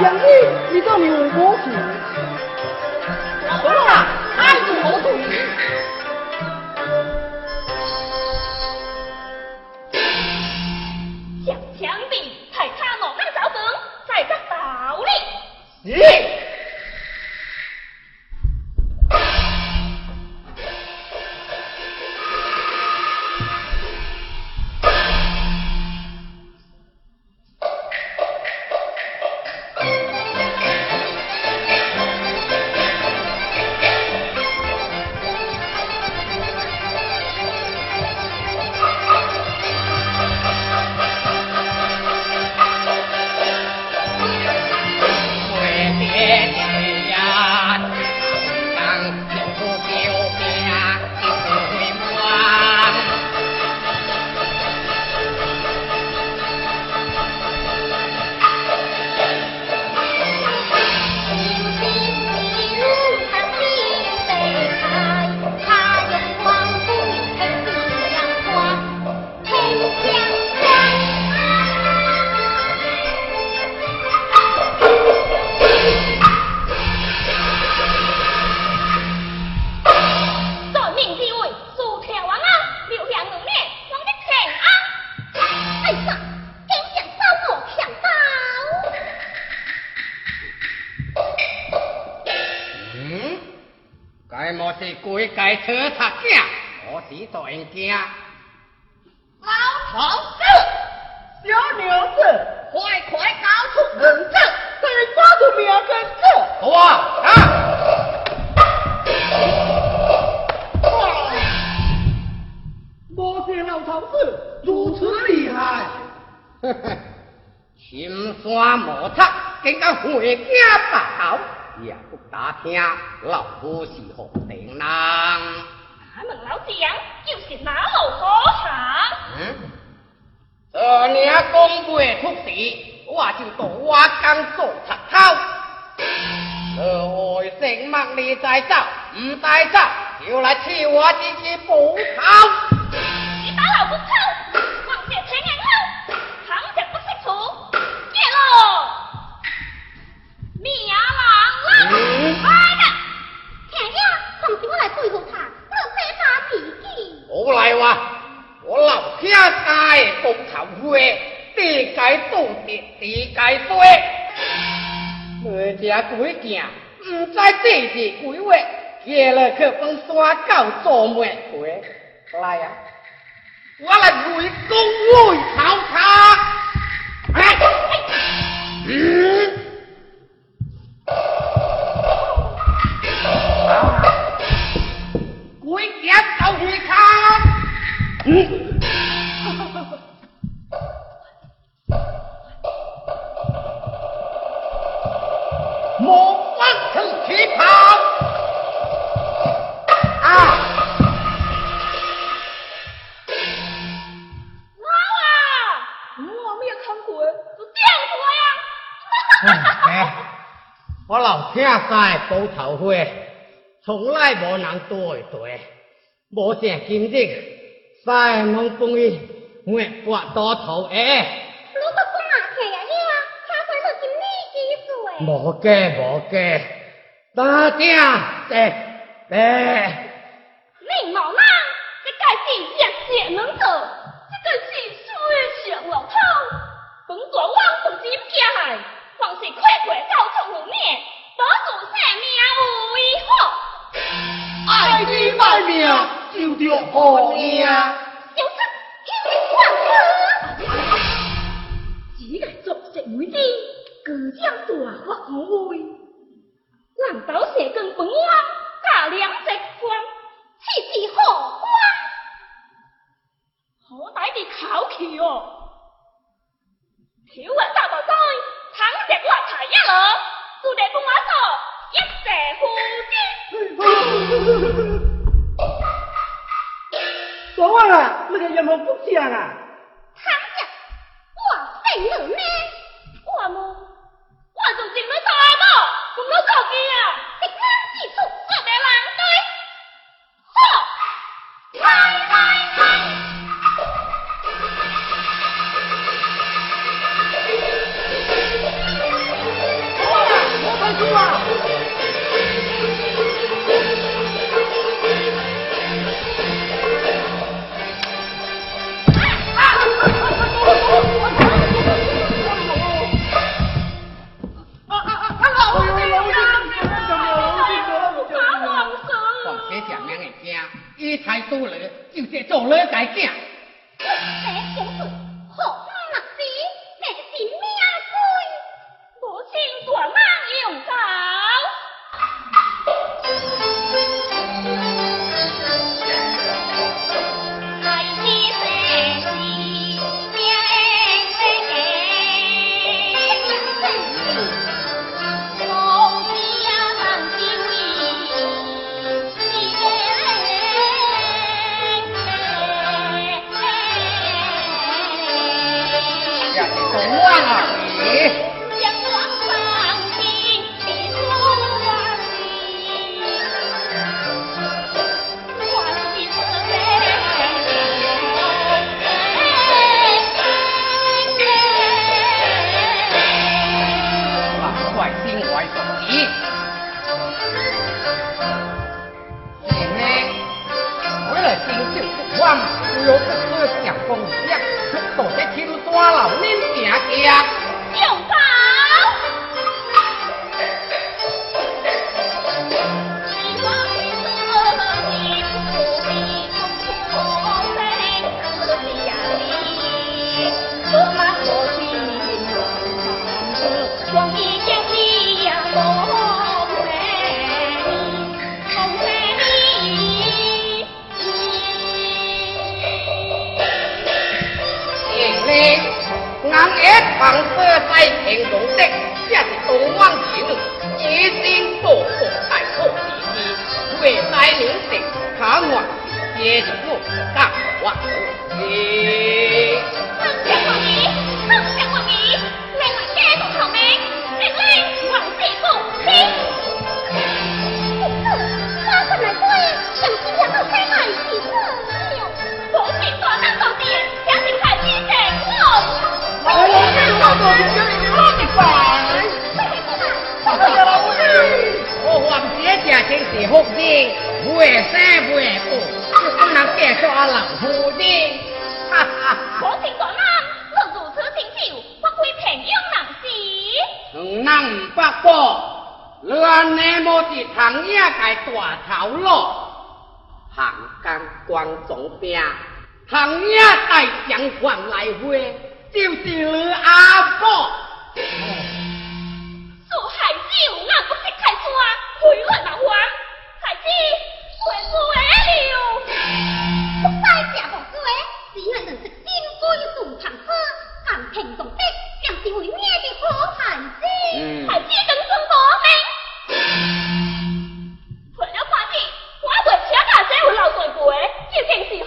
给，爱到相机，你做牛魔术。好啦，爱是好主意。向强兵，太他罗汉招生，在这道理。是。是鬼界车贼囝，我是大冤家。老头子，小娘子，快快交出人证，再抓住命根子。好啊，啊！莫见老头子如此厉害，呵呵，青山莫测，竟敢回家报仇。也不打听，老夫是何等人？俺问老将，就是哪路所长？嗯，这娘公会出事，我就到瓦岗做贼头。这外姓麦你再走，唔在走，就来替我自己报仇。你打老不抽，来哇！我老兄家报仇会，地界都地，地界衰。你这鬼囝，唔知地是鬼话，结了去帮山狗做咩鬼？来呀！我来围攻围巢他！我老听在报头会。从来无人对对，无正今日，三农帮伊我刮多头诶。你都讲啊，听呀呀，他才是今年几岁？无假无假，大正对对。你老人，这该是热血能者，这个是水上老头，本大王不知不惊，凡是快快告出门面，保住性命为好。爱你卖命就着好命，小七听万岁，只个作食每天，各将大发无威，难道是跟本王加两只官，岂是好官？好歹的口气哦！挑我大宝仔，倘若我才一了，就得跟我做。一石夫金。说话了，那个有没不讲啊？唐家，我废了呢？我么？我就进了大么？怎么搞的呀？一枪一出，我的狼队，好，来来来。啊！啊！他老命啊！他老命！我不怕皇上。况且下面的惊，他太粗了，就这做你该惊。Các ngươi sẽ nhắm 家国泰民安抗倭的接着大王的福的，不会三不会五，就不能干上老夫的。哈哈，我听讲啊，我如此请秀，不愧平庸人士。嗯，那五八你，那么是唐也界大头了。行干关总兵，唐也带将官来会，就是你阿伯。做海酒，俺不是开船，回我拿王。孩子回不来了不再嫁不出去只能认识金龟送堂客行情动的将是为咩的好孩子孩子等中国飞快点快点我要回家看谁老帅不会究竟是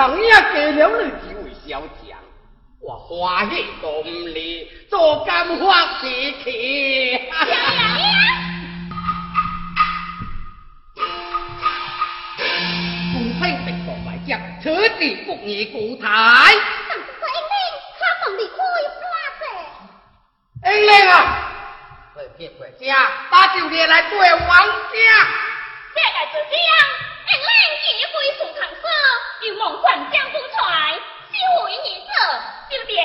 行也给了你几位小将，我欢喜恭你做敢发脾气。不配被做外家，此地不宜孤台。英灵啊，快撇回家，把酒店来对王家，别来自啊。将不传休为女子对不对